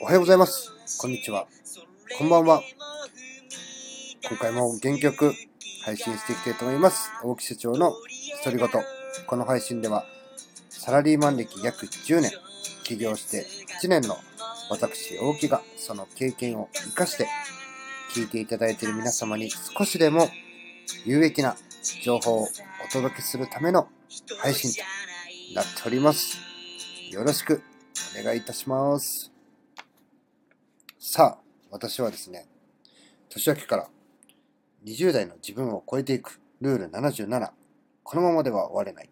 おはようございます。こんにちは。こんばんは。今回も原曲配信していきたいと思います。大木社長の独り言。この配信では、サラリーマン歴約10年、起業して8年の私、大木がその経験を活かして、聞いていただいている皆様に少しでも有益な情報をお届けするための配信となっております。よろしくお願いいたします。さあ、私はですね、年明けから20代の自分を超えていくルール77、このままでは終われない。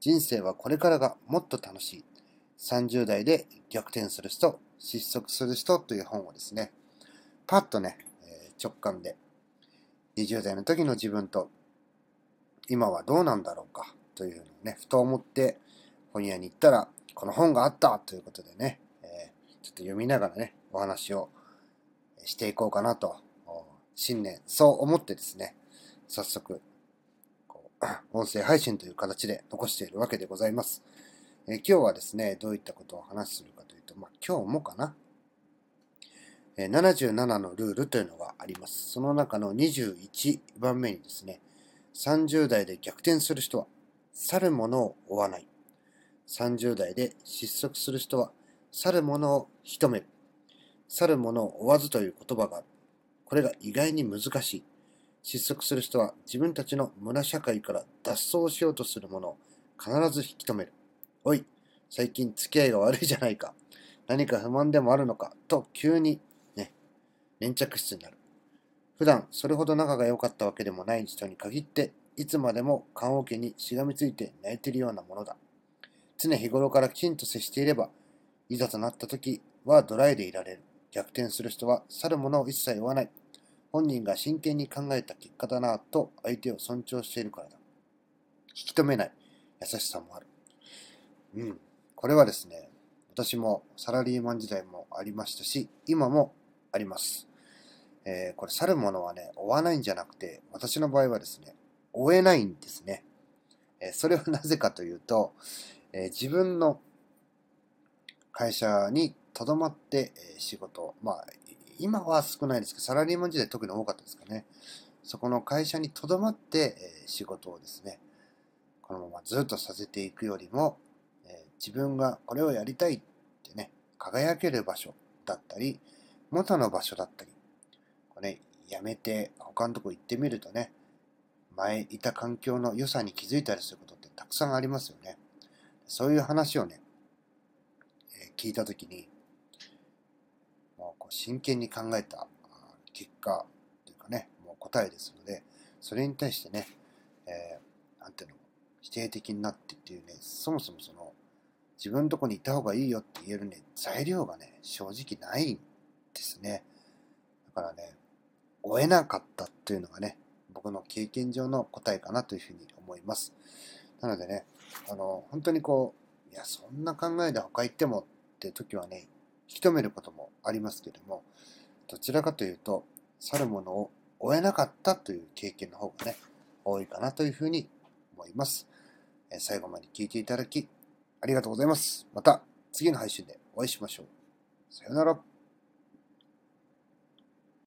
人生はこれからがもっと楽しい。30代で逆転する人、失速する人という本をですね、パッとね、え直感で20代の時の自分と今はどうなんだろうかというのをね、ふと思って本屋に行ったら、この本があったということでね、えーちょっと読みながらね、お話をしていこうかなと、新年、そう思ってですね、早速、こう音声配信という形で残しているわけでございます。えー今日はですね、どういったことを話するかというと、まあ今日もかな、え77のルールというのがあります。その中の21番目にですね、30代で逆転する人は、去るものを追わない。30代で失速する人は、去るものを引める。去るものを追わずという言葉がある。これが意外に難しい。失速する人は自分たちの村社会から脱走しようとするものを必ず引き止める。おい、最近付き合いが悪いじゃないか。何か不満でもあるのか。と急にね、粘着質になる。普段それほど仲が良かったわけでもない人に限って、いつまでも棺桶にしがみついて泣いているようなものだ。常日頃からきちんと接していれば、いざとなった時はドライでいられる。逆転する人は去るものを一切追わない。本人が真剣に考えた結果だなと相手を尊重しているからだ。引き止めない優しさもある。うん。これはですね、私もサラリーマン時代もありましたし、今もあります。えーこれ去るものはね、追わないんじゃなくて、私の場合はですね、追えないんですね。えそれはなぜかというと、え自分の会社にとどまって、え仕事、まあ、今は少ないですけど、サラリーマン時代特に多かったですかね。そこの会社にとどまって、え仕事をですね、このままずっとさせていくよりも、え自分がこれをやりたいってね、輝ける場所だったり、元の場所だったり、これね、やめて他のとこ行ってみるとね、前いた環境の良さに気づいたりすることってたくさんありますよね。そういう話をね、えー聞いたときに、もうこう真剣に考えた結果というかね、もう答えですので、それに対してね、えーなんていうの、否定的になってっていうね、そもそもその、自分のとこにいた方がいいよって言えるね、材料がね、正直ないんですね。だからね、追えなかったっていうのがね、僕の経験上の答えかなというふうに思います。なのでね、あの、本当にこう、いや、そんな考えで他行ってもって時はね、引き止めることもありますけれども、どちらかというと、去るものを追えなかったという経験の方がね、多いかなというふうに思います。え最後まで聞いていただき、ありがとうございます。また次の配信でお会いしましょう。さよなら。